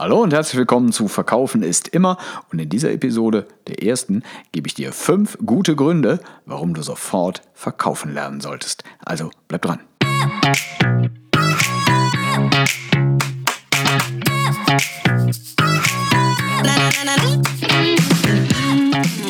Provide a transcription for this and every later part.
Hallo und herzlich willkommen zu Verkaufen ist immer. Und in dieser Episode, der ersten, gebe ich dir fünf gute Gründe, warum du sofort verkaufen lernen solltest. Also bleib dran.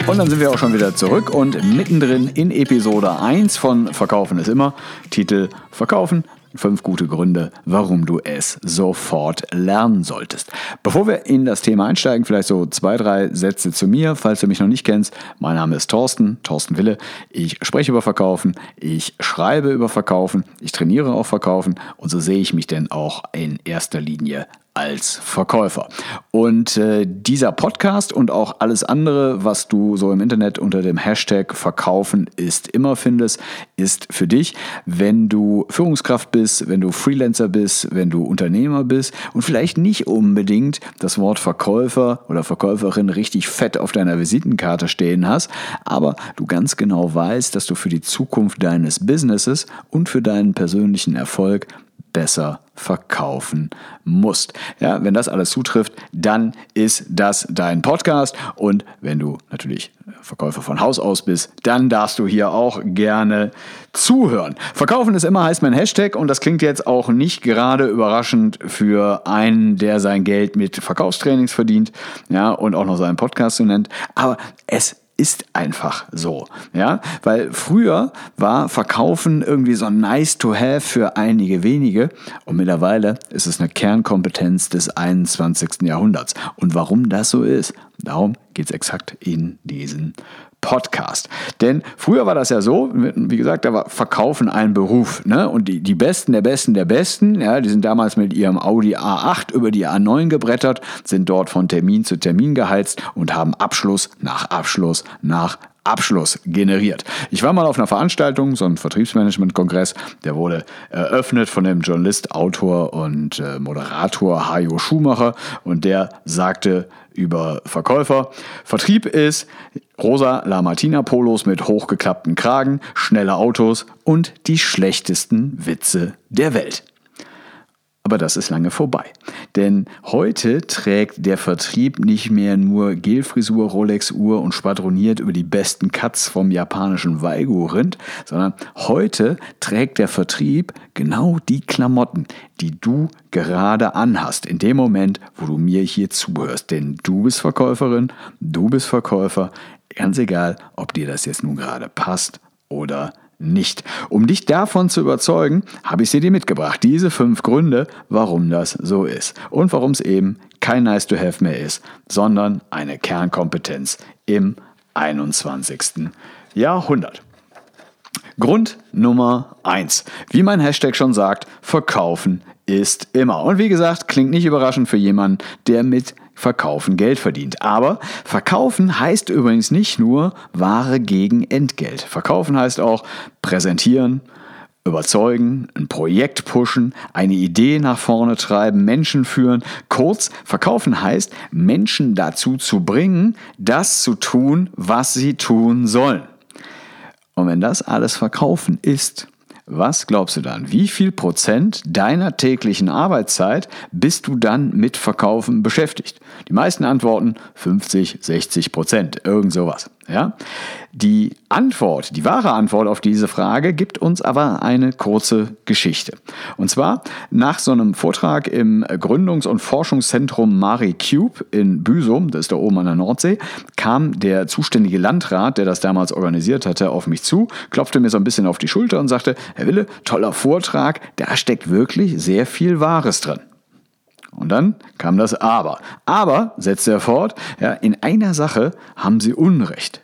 Und dann sind wir auch schon wieder zurück und mittendrin in Episode 1 von Verkaufen ist immer. Titel Verkaufen Fünf gute Gründe, warum du es sofort lernen solltest. Bevor wir in das Thema einsteigen, vielleicht so zwei, drei Sätze zu mir, falls du mich noch nicht kennst. Mein Name ist Thorsten, Thorsten Wille. Ich spreche über Verkaufen, ich schreibe über Verkaufen, ich trainiere auch Verkaufen und so sehe ich mich denn auch in erster Linie als Verkäufer. Und äh, dieser Podcast und auch alles andere, was du so im Internet unter dem Hashtag Verkaufen ist immer findest, ist für dich, wenn du Führungskraft bist, wenn du Freelancer bist, wenn du Unternehmer bist und vielleicht nicht unbedingt das Wort Verkäufer oder Verkäuferin richtig fett auf deiner Visitenkarte stehen hast, aber du ganz genau weißt, dass du für die Zukunft deines Businesses und für deinen persönlichen Erfolg besser verkaufen musst. Ja, wenn das alles zutrifft, dann ist das dein Podcast. Und wenn du natürlich Verkäufer von Haus aus bist, dann darfst du hier auch gerne zuhören. Verkaufen ist immer heißt mein Hashtag und das klingt jetzt auch nicht gerade überraschend für einen, der sein Geld mit Verkaufstrainings verdient, ja, und auch noch seinen Podcast so nennt. Aber es ist einfach so. Ja, weil früher war Verkaufen irgendwie so nice to have für einige wenige und mittlerweile ist es eine Kernkompetenz des 21. Jahrhunderts. Und warum das so ist, darum geht es exakt in diesen Podcast. Denn früher war das ja so, wie gesagt, da war Verkaufen ein Beruf. Ne? Und die, die Besten der Besten der Besten, ja, die sind damals mit ihrem Audi A8 über die A9 gebrettert, sind dort von Termin zu Termin geheizt und haben Abschluss nach Abschluss nach Abschluss generiert. Ich war mal auf einer Veranstaltung, so ein Vertriebsmanagement-Kongress, der wurde eröffnet von dem Journalist, Autor und äh, Moderator Hajo Schumacher und der sagte über Verkäufer, Vertrieb ist rosa Lamartina Polos mit hochgeklappten Kragen, schnelle Autos und die schlechtesten Witze der Welt. Aber das ist lange vorbei. Denn heute trägt der Vertrieb nicht mehr nur Gelfrisur, Rolex-Uhr und spadroniert über die besten Cuts vom japanischen Waigu-Rind, sondern heute trägt der Vertrieb genau die Klamotten, die du gerade anhast, in dem Moment, wo du mir hier zuhörst. Denn du bist Verkäuferin, du bist Verkäufer, ganz egal, ob dir das jetzt nun gerade passt oder nicht. Um dich davon zu überzeugen, habe ich sie dir mitgebracht. Diese fünf Gründe, warum das so ist. Und warum es eben kein Nice to Have mehr ist, sondern eine Kernkompetenz im 21. Jahrhundert. Grund Nummer eins: Wie mein Hashtag schon sagt, verkaufen ist immer. Und wie gesagt, klingt nicht überraschend für jemanden, der mit Verkaufen Geld verdient. Aber Verkaufen heißt übrigens nicht nur Ware gegen Entgelt. Verkaufen heißt auch präsentieren, überzeugen, ein Projekt pushen, eine Idee nach vorne treiben, Menschen führen. Kurz, verkaufen heißt, Menschen dazu zu bringen, das zu tun, was sie tun sollen. Und wenn das alles Verkaufen ist, was glaubst du dann? Wie viel Prozent deiner täglichen Arbeitszeit bist du dann mit Verkaufen beschäftigt? Die meisten antworten 50, 60 Prozent, irgend sowas. Ja? Die Antwort, die wahre Antwort auf diese Frage gibt uns aber eine kurze Geschichte. Und zwar nach so einem Vortrag im Gründungs- und Forschungszentrum Mari Cube in Büsum, das ist da oben an der Nordsee, kam der zuständige Landrat, der das damals organisiert hatte, auf mich zu, klopfte mir so ein bisschen auf die Schulter und sagte, Herr Wille, toller Vortrag, da steckt wirklich sehr viel Wahres drin. Und dann kam das Aber. Aber, setzte er fort, ja, in einer Sache haben sie Unrecht.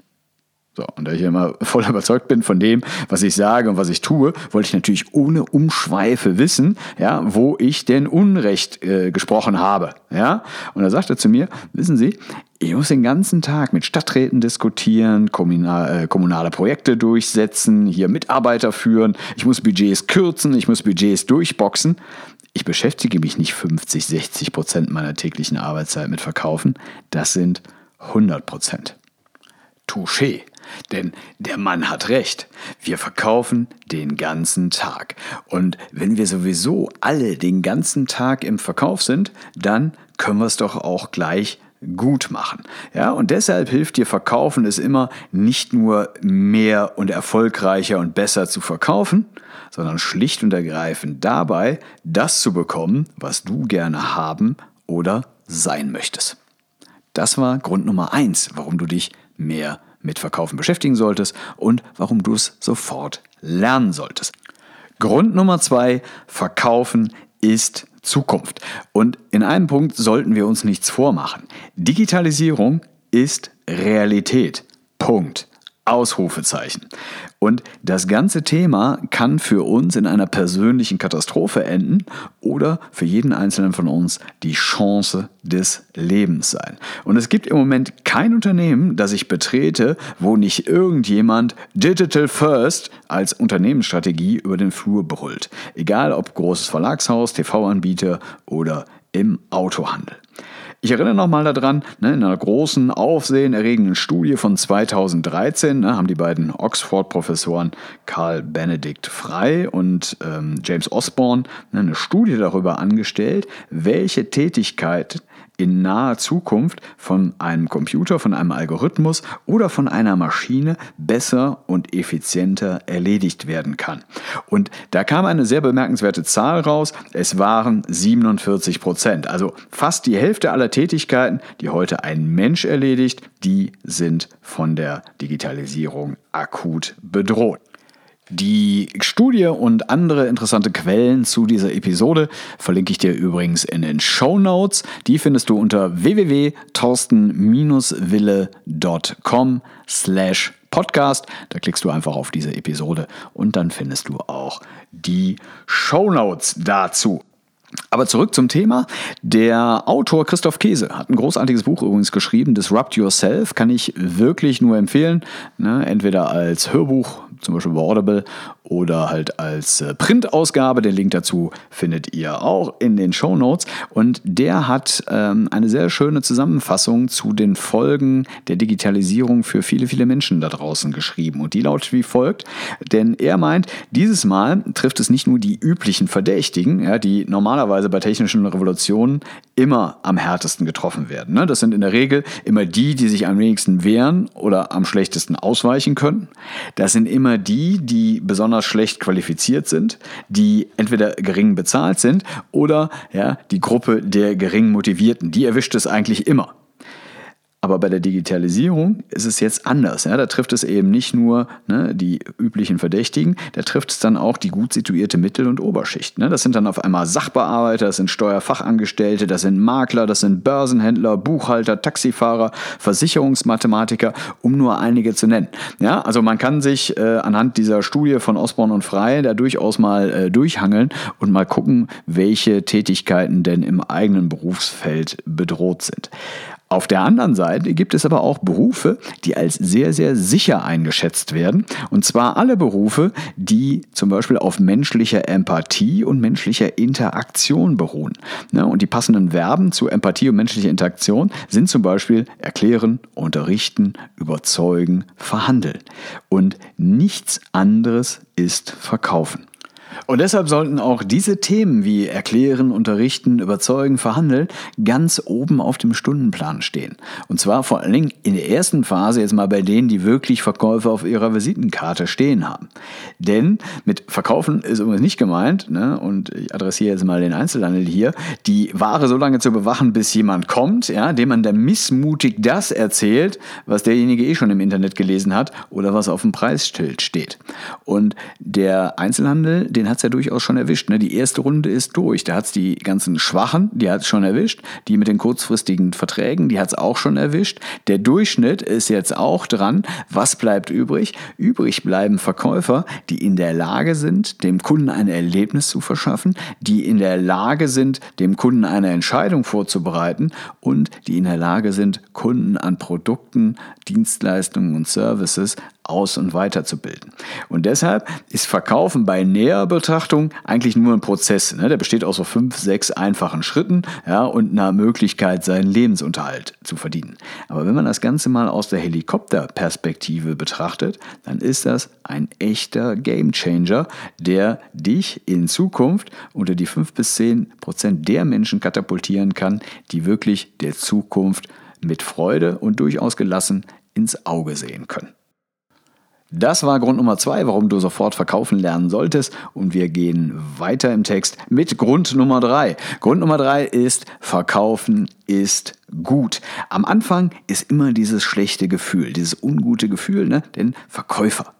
So, und da ich immer voll überzeugt bin von dem, was ich sage und was ich tue, wollte ich natürlich ohne Umschweife wissen, ja, wo ich denn Unrecht äh, gesprochen habe. Ja? Und er sagte zu mir, wissen Sie, ich muss den ganzen Tag mit Stadträten diskutieren, kommunale, äh, kommunale Projekte durchsetzen, hier Mitarbeiter führen, ich muss Budgets kürzen, ich muss Budgets durchboxen. Ich beschäftige mich nicht 50, 60 Prozent meiner täglichen Arbeitszeit mit Verkaufen, das sind 100 Prozent. Touché. Denn der Mann hat recht. Wir verkaufen den ganzen Tag. Und wenn wir sowieso alle den ganzen Tag im Verkauf sind, dann können wir es doch auch gleich gut machen. Ja, und deshalb hilft dir Verkaufen es immer nicht nur mehr und erfolgreicher und besser zu verkaufen, sondern schlicht und ergreifend dabei, das zu bekommen, was du gerne haben oder sein möchtest. Das war Grund Nummer eins, warum du dich mehr mit Verkaufen beschäftigen solltest und warum du es sofort lernen solltest. Grund Nummer zwei, Verkaufen ist Zukunft. Und in einem Punkt sollten wir uns nichts vormachen. Digitalisierung ist Realität. Punkt. Ausrufezeichen. Und das ganze Thema kann für uns in einer persönlichen Katastrophe enden oder für jeden Einzelnen von uns die Chance des Lebens sein. Und es gibt im Moment kein Unternehmen, das ich betrete, wo nicht irgendjemand Digital First als Unternehmensstrategie über den Flur brüllt. Egal ob großes Verlagshaus, TV-Anbieter oder im Autohandel. Ich erinnere nochmal daran, ne, in einer großen, aufsehenerregenden Studie von 2013 ne, haben die beiden Oxford-Professoren Karl Benedikt Frey und ähm, James Osborne ne, eine Studie darüber angestellt, welche Tätigkeit in naher Zukunft von einem Computer, von einem Algorithmus oder von einer Maschine besser und effizienter erledigt werden kann. Und da kam eine sehr bemerkenswerte Zahl raus. Es waren 47 Prozent. Also fast die Hälfte aller Tätigkeiten, die heute ein Mensch erledigt, die sind von der Digitalisierung akut bedroht. Die Studie und andere interessante Quellen zu dieser Episode verlinke ich dir übrigens in den Show Notes. Die findest du unter www.torsten-wille.com slash Podcast. Da klickst du einfach auf diese Episode und dann findest du auch die Show Notes dazu. Aber zurück zum Thema. Der Autor Christoph Käse hat ein großartiges Buch übrigens geschrieben, Disrupt Yourself, kann ich wirklich nur empfehlen. Ne? Entweder als Hörbuch zum Beispiel bei Audible oder halt als äh, Printausgabe. Den Link dazu findet ihr auch in den Show Notes. Und der hat ähm, eine sehr schöne Zusammenfassung zu den Folgen der Digitalisierung für viele, viele Menschen da draußen geschrieben. Und die lautet wie folgt. Denn er meint, dieses Mal trifft es nicht nur die üblichen Verdächtigen, ja, die normalerweise bei technischen Revolutionen immer am härtesten getroffen werden. Ne? Das sind in der Regel immer die, die sich am wenigsten wehren oder am schlechtesten ausweichen können. Das sind immer immer die, die besonders schlecht qualifiziert sind, die entweder gering bezahlt sind oder ja, die Gruppe der gering Motivierten. Die erwischt es eigentlich immer. Aber bei der Digitalisierung ist es jetzt anders. Ja? Da trifft es eben nicht nur ne, die üblichen Verdächtigen, da trifft es dann auch die gut situierte Mittel- und Oberschicht. Ne? Das sind dann auf einmal Sachbearbeiter, das sind Steuerfachangestellte, das sind Makler, das sind Börsenhändler, Buchhalter, Taxifahrer, Versicherungsmathematiker, um nur einige zu nennen. Ja? Also man kann sich äh, anhand dieser Studie von Osborne und Frey da durchaus mal äh, durchhangeln und mal gucken, welche Tätigkeiten denn im eigenen Berufsfeld bedroht sind. Auf der anderen Seite gibt es aber auch Berufe, die als sehr, sehr sicher eingeschätzt werden. Und zwar alle Berufe, die zum Beispiel auf menschlicher Empathie und menschlicher Interaktion beruhen. Ne, und die passenden Verben zu Empathie und menschlicher Interaktion sind zum Beispiel erklären, unterrichten, überzeugen, verhandeln. Und nichts anderes ist verkaufen. Und deshalb sollten auch diese Themen wie erklären, unterrichten, überzeugen, verhandeln ganz oben auf dem Stundenplan stehen. Und zwar vor allen Dingen in der ersten Phase jetzt mal bei denen, die wirklich Verkäufe auf ihrer Visitenkarte stehen haben. Denn mit Verkaufen ist übrigens nicht gemeint, ne, und ich adressiere jetzt mal den Einzelhandel hier, die Ware so lange zu bewachen, bis jemand kommt, ja, dem man dann missmutig das erzählt, was derjenige eh schon im Internet gelesen hat oder was auf dem Preisschild steht. Und der Einzelhandel, den hat es ja durchaus schon erwischt. Ne? Die erste Runde ist durch. Da hat es die ganzen Schwachen, die hat es schon erwischt. Die mit den kurzfristigen Verträgen, die hat es auch schon erwischt. Der Durchschnitt ist jetzt auch dran. Was bleibt übrig? Übrig bleiben Verkäufer, die in der Lage sind, dem Kunden ein Erlebnis zu verschaffen, die in der Lage sind, dem Kunden eine Entscheidung vorzubereiten und die in der Lage sind, Kunden an Produkten, Dienstleistungen und Services aus- und weiterzubilden. Und deshalb ist Verkaufen bei näherer Betrachtung eigentlich nur ein Prozess. Ne? Der besteht aus so fünf, sechs einfachen Schritten ja, und einer Möglichkeit, seinen Lebensunterhalt zu verdienen. Aber wenn man das Ganze mal aus der Helikopterperspektive betrachtet, dann ist das ein echter Gamechanger, der dich in Zukunft unter die fünf bis zehn Prozent der Menschen katapultieren kann, die wirklich der Zukunft mit Freude und durchaus gelassen ins Auge sehen können. Das war Grund Nummer zwei, warum du sofort verkaufen lernen solltest. Und wir gehen weiter im Text mit Grund Nummer drei. Grund Nummer drei ist, verkaufen ist gut. Am Anfang ist immer dieses schlechte Gefühl, dieses ungute Gefühl, ne? denn Verkäufer,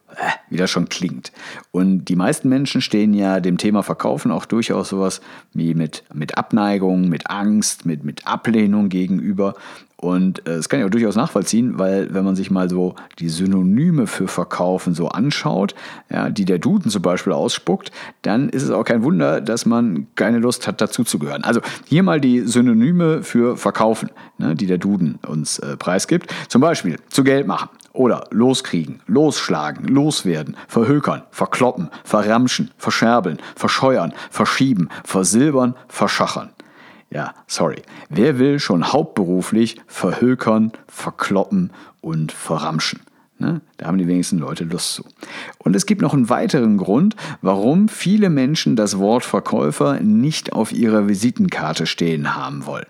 wie das schon klingt. Und die meisten Menschen stehen ja dem Thema Verkaufen auch durchaus sowas wie mit, mit Abneigung, mit Angst, mit, mit Ablehnung gegenüber. Und äh, das kann ich auch durchaus nachvollziehen, weil wenn man sich mal so die Synonyme für Verkaufen so anschaut, ja, die der Duden zum Beispiel ausspuckt, dann ist es auch kein Wunder, dass man keine Lust hat, dazuzugehören. Also hier mal die Synonyme für Verkaufen, ne, die der Duden uns äh, preisgibt. Zum Beispiel zu Geld machen oder loskriegen, losschlagen, loswerden, verhökern, verkloppen, verramschen, verscherbeln, verscheuern, verschieben, versilbern, verschachern. Ja, sorry. Wer will schon hauptberuflich verhökern, verkloppen und verramschen? Ne? Da haben die wenigsten Leute Lust zu. Und es gibt noch einen weiteren Grund, warum viele Menschen das Wort Verkäufer nicht auf ihrer Visitenkarte stehen haben wollen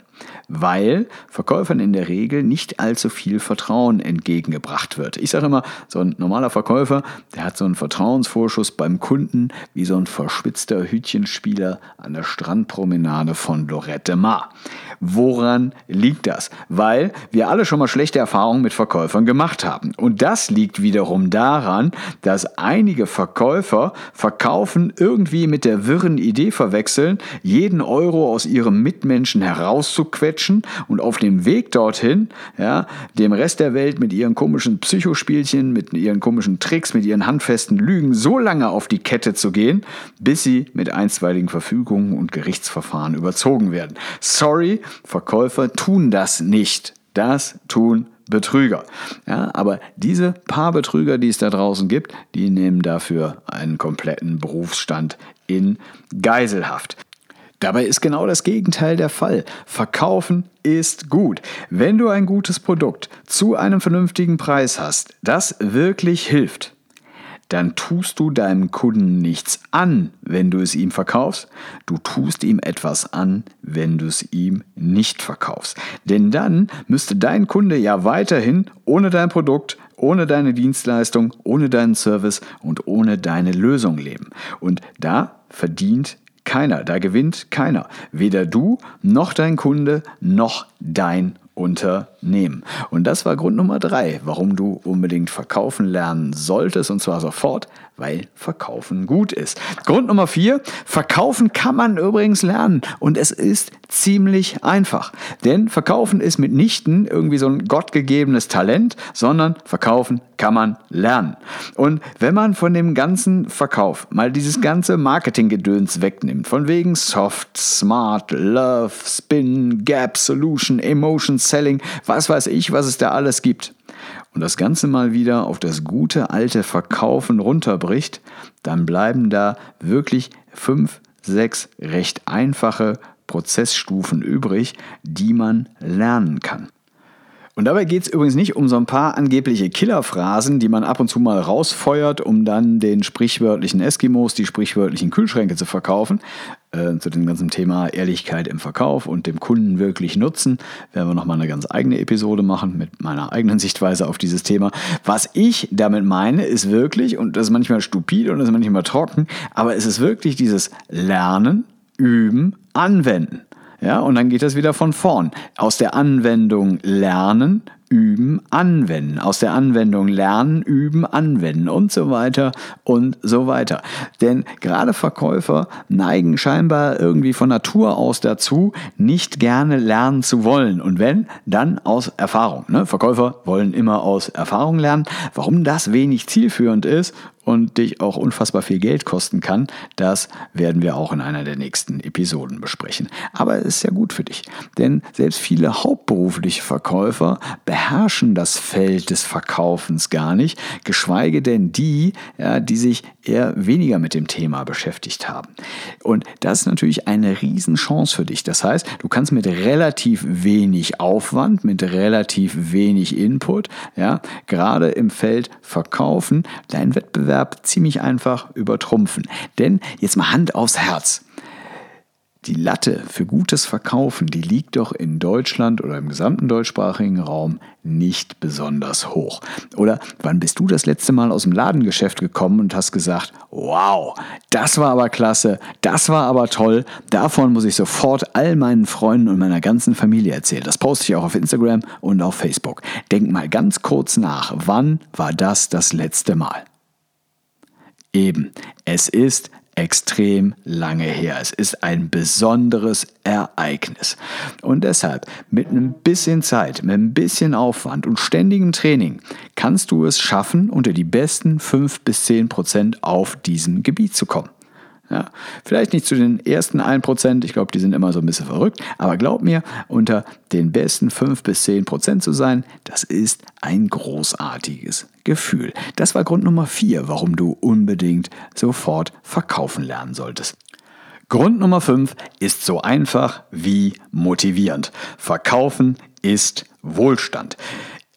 weil Verkäufern in der Regel nicht allzu viel Vertrauen entgegengebracht wird. Ich sage immer, so ein normaler Verkäufer, der hat so einen Vertrauensvorschuss beim Kunden wie so ein verschwitzter Hütchenspieler an der Strandpromenade von Lorette Mar. Woran liegt das? Weil wir alle schon mal schlechte Erfahrungen mit Verkäufern gemacht haben. Und das liegt wiederum daran, dass einige Verkäufer Verkaufen irgendwie mit der wirren Idee verwechseln, jeden Euro aus ihrem Mitmenschen herauszuquetschen und auf dem Weg dorthin, ja, dem Rest der Welt mit ihren komischen Psychospielchen, mit ihren komischen Tricks, mit ihren handfesten Lügen so lange auf die Kette zu gehen, bis sie mit einstweiligen Verfügungen und Gerichtsverfahren überzogen werden. Sorry, Verkäufer tun das nicht. Das tun Betrüger. Ja, aber diese paar Betrüger, die es da draußen gibt, die nehmen dafür einen kompletten Berufsstand in Geiselhaft. Dabei ist genau das Gegenteil der Fall. Verkaufen ist gut. Wenn du ein gutes Produkt zu einem vernünftigen Preis hast, das wirklich hilft, dann tust du deinem Kunden nichts an, wenn du es ihm verkaufst. Du tust ihm etwas an, wenn du es ihm nicht verkaufst. Denn dann müsste dein Kunde ja weiterhin ohne dein Produkt, ohne deine Dienstleistung, ohne deinen Service und ohne deine Lösung leben. Und da verdient keiner, da gewinnt keiner. Weder du noch dein Kunde noch dein Unternehmen. Und das war Grund Nummer drei, warum du unbedingt verkaufen lernen solltest und zwar sofort, weil Verkaufen gut ist. Grund Nummer vier, Verkaufen kann man übrigens lernen und es ist ziemlich einfach. Denn Verkaufen ist mitnichten irgendwie so ein gottgegebenes Talent, sondern Verkaufen kann man lernen. Und wenn man von dem ganzen Verkauf mal dieses ganze Marketinggedöns wegnimmt, von wegen Soft, Smart, Love, Spin, Gap, Solution, Emotion, Selling, was weiß ich, was es da alles gibt, und das Ganze mal wieder auf das gute alte Verkaufen runterbricht, dann bleiben da wirklich fünf, sechs recht einfache Prozessstufen übrig, die man lernen kann. Und dabei geht es übrigens nicht um so ein paar angebliche Killerphrasen, die man ab und zu mal rausfeuert, um dann den sprichwörtlichen Eskimos die sprichwörtlichen Kühlschränke zu verkaufen. Äh, zu dem ganzen Thema Ehrlichkeit im Verkauf und dem Kunden wirklich nutzen, werden wir nochmal eine ganz eigene Episode machen mit meiner eigenen Sichtweise auf dieses Thema. Was ich damit meine, ist wirklich, und das ist manchmal stupid und das ist manchmal trocken, aber es ist wirklich dieses Lernen, Üben, Anwenden. Ja, und dann geht das wieder von vorn. Aus der Anwendung lernen, üben, anwenden. Aus der Anwendung lernen, üben, anwenden und so weiter und so weiter. Denn gerade Verkäufer neigen scheinbar irgendwie von Natur aus dazu, nicht gerne lernen zu wollen. Und wenn, dann aus Erfahrung. Ne? Verkäufer wollen immer aus Erfahrung lernen. Warum das wenig zielführend ist und dich auch unfassbar viel Geld kosten kann, das werden wir auch in einer der nächsten Episoden besprechen. Aber es ist ja gut für dich, denn selbst viele hauptberufliche Verkäufer beherrschen das Feld des Verkaufens gar nicht, geschweige denn die, ja, die sich eher weniger mit dem Thema beschäftigt haben. Und das ist natürlich eine Riesenchance für dich. Das heißt, du kannst mit relativ wenig Aufwand, mit relativ wenig Input, ja, gerade im Feld Verkaufen, deinen Wettbewerb ziemlich einfach übertrumpfen. Denn jetzt mal Hand aufs Herz die Latte für gutes Verkaufen, die liegt doch in Deutschland oder im gesamten deutschsprachigen Raum nicht besonders hoch. Oder wann bist du das letzte Mal aus dem Ladengeschäft gekommen und hast gesagt, wow, das war aber klasse, das war aber toll, davon muss ich sofort all meinen Freunden und meiner ganzen Familie erzählen. Das poste ich auch auf Instagram und auf Facebook. Denk mal ganz kurz nach, wann war das das letzte Mal? Eben, es ist extrem lange her. Es ist ein besonderes Ereignis. Und deshalb, mit ein bisschen Zeit, mit ein bisschen Aufwand und ständigem Training, kannst du es schaffen, unter die besten 5 bis 10 Prozent auf diesem Gebiet zu kommen. Ja, vielleicht nicht zu den ersten 1%, ich glaube, die sind immer so ein bisschen verrückt, aber glaub mir, unter den besten 5 bis 10% zu sein, das ist ein großartiges Gefühl. Das war Grund Nummer 4, warum du unbedingt sofort verkaufen lernen solltest. Grund Nummer 5 ist so einfach wie motivierend. Verkaufen ist Wohlstand.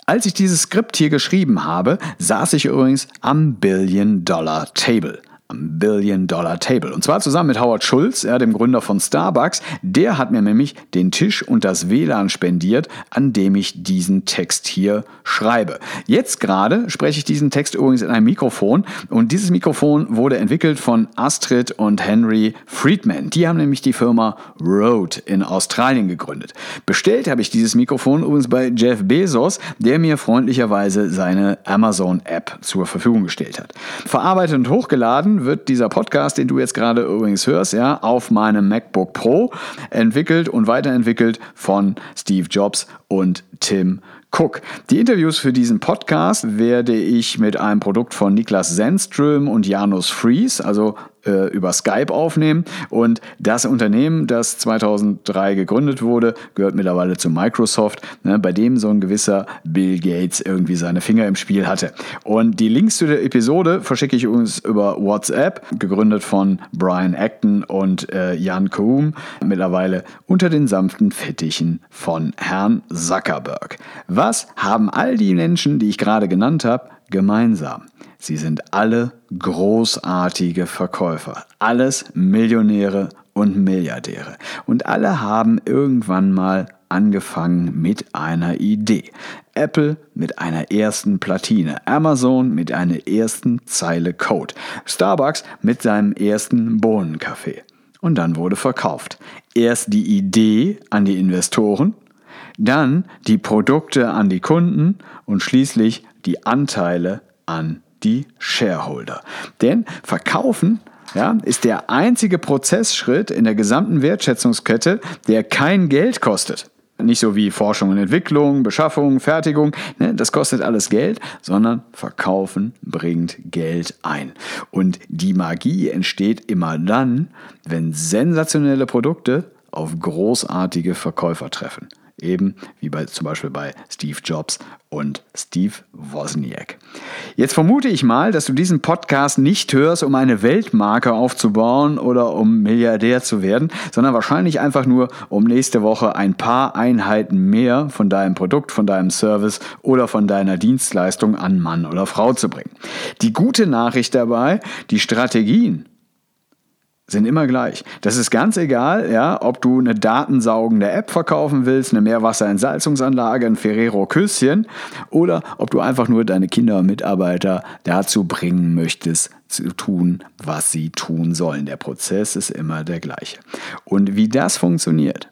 Als ich dieses Skript hier geschrieben habe, saß ich übrigens am Billion Dollar Table. Billion Dollar Table. Und zwar zusammen mit Howard Schulz, ja, dem Gründer von Starbucks. Der hat mir nämlich den Tisch und das WLAN spendiert, an dem ich diesen Text hier schreibe. Jetzt gerade spreche ich diesen Text übrigens in einem Mikrofon und dieses Mikrofon wurde entwickelt von Astrid und Henry Friedman. Die haben nämlich die Firma Rode in Australien gegründet. Bestellt habe ich dieses Mikrofon übrigens bei Jeff Bezos, der mir freundlicherweise seine Amazon App zur Verfügung gestellt hat. Verarbeitet und hochgeladen wird dieser Podcast, den du jetzt gerade übrigens hörst, ja, auf meinem MacBook Pro entwickelt und weiterentwickelt von Steve Jobs und Tim Cook. Die Interviews für diesen Podcast werde ich mit einem Produkt von Niklas Zenström und Janus Fries, also äh, über Skype aufnehmen. Und das Unternehmen, das 2003 gegründet wurde, gehört mittlerweile zu Microsoft, ne, bei dem so ein gewisser Bill Gates irgendwie seine Finger im Spiel hatte. Und die Links zu der Episode verschicke ich uns über WhatsApp, gegründet von Brian Acton und äh, Jan Koum, mittlerweile unter den sanften Fittichen von Herrn Zuckerberg. Was haben all die Menschen, die ich gerade genannt habe, gemeinsam? Sie sind alle großartige Verkäufer, alles Millionäre und Milliardäre. Und alle haben irgendwann mal angefangen mit einer Idee. Apple mit einer ersten Platine, Amazon mit einer ersten Zeile Code, Starbucks mit seinem ersten Bohnenkaffee. Und dann wurde verkauft. Erst die Idee an die Investoren, dann die Produkte an die Kunden und schließlich die Anteile an die Shareholder. Denn verkaufen ja, ist der einzige Prozessschritt in der gesamten Wertschätzungskette, der kein Geld kostet. Nicht so wie Forschung und Entwicklung, Beschaffung, Fertigung, ne, das kostet alles Geld, sondern Verkaufen bringt Geld ein. Und die Magie entsteht immer dann, wenn sensationelle Produkte auf großartige Verkäufer treffen. Eben wie bei, zum Beispiel bei Steve Jobs und Steve Wozniak. Jetzt vermute ich mal, dass du diesen Podcast nicht hörst, um eine Weltmarke aufzubauen oder um Milliardär zu werden, sondern wahrscheinlich einfach nur, um nächste Woche ein paar Einheiten mehr von deinem Produkt, von deinem Service oder von deiner Dienstleistung an Mann oder Frau zu bringen. Die gute Nachricht dabei, die Strategien sind immer gleich. Das ist ganz egal, ja, ob du eine datensaugende App verkaufen willst, eine Meerwasserentsalzungsanlage, ein Ferrero Küsschen oder ob du einfach nur deine Kinder und Mitarbeiter dazu bringen möchtest, zu tun, was sie tun sollen. Der Prozess ist immer der gleiche. Und wie das funktioniert,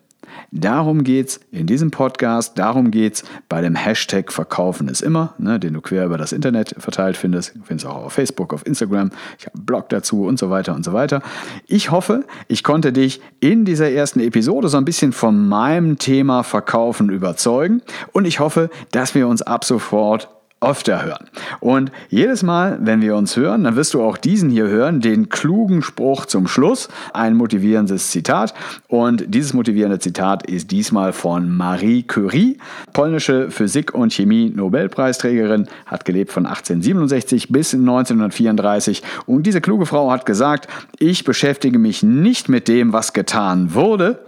Darum geht es in diesem Podcast, darum geht es bei dem Hashtag Verkaufen ist immer, ne, den du quer über das Internet verteilt findest. Du findest auch auf Facebook, auf Instagram. Ich habe einen Blog dazu und so weiter und so weiter. Ich hoffe, ich konnte dich in dieser ersten Episode so ein bisschen von meinem Thema Verkaufen überzeugen und ich hoffe, dass wir uns ab sofort öfter hören. Und jedes Mal, wenn wir uns hören, dann wirst du auch diesen hier hören, den klugen Spruch zum Schluss, ein motivierendes Zitat. Und dieses motivierende Zitat ist diesmal von Marie Curie, polnische Physik- und Chemie-Nobelpreisträgerin, hat gelebt von 1867 bis 1934. Und diese kluge Frau hat gesagt, ich beschäftige mich nicht mit dem, was getan wurde,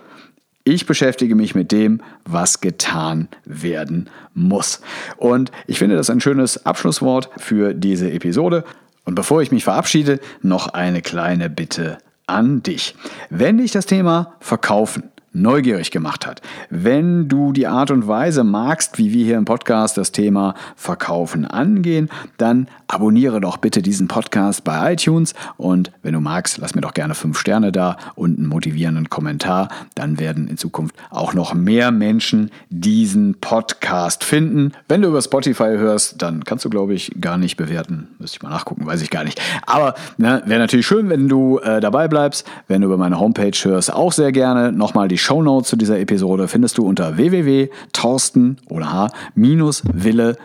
ich beschäftige mich mit dem, was getan werden muss. Und ich finde das ein schönes Abschlusswort für diese Episode. Und bevor ich mich verabschiede, noch eine kleine Bitte an dich. Wenn dich das Thema Verkaufen neugierig gemacht hat. Wenn du die Art und Weise magst, wie wir hier im Podcast das Thema Verkaufen angehen, dann abonniere doch bitte diesen Podcast bei iTunes und wenn du magst, lass mir doch gerne fünf Sterne da und einen motivierenden Kommentar. Dann werden in Zukunft auch noch mehr Menschen diesen Podcast finden. Wenn du über Spotify hörst, dann kannst du, glaube ich, gar nicht bewerten. Müsste ich mal nachgucken, weiß ich gar nicht. Aber ne, wäre natürlich schön, wenn du äh, dabei bleibst. Wenn du über meine Homepage hörst, auch sehr gerne. Nochmal die Show Notes zu dieser Episode findest du unter www.torsten oder h-wille.com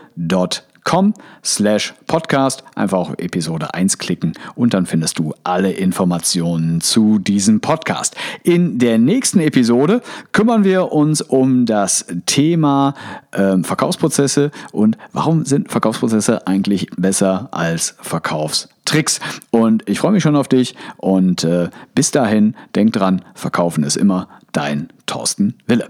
slash podcast. Einfach auf Episode 1 klicken und dann findest du alle Informationen zu diesem Podcast. In der nächsten Episode kümmern wir uns um das Thema äh, Verkaufsprozesse und warum sind Verkaufsprozesse eigentlich besser als Verkaufstricks. Und ich freue mich schon auf dich und äh, bis dahin, denk dran, verkaufen ist immer dein Thorsten Wille.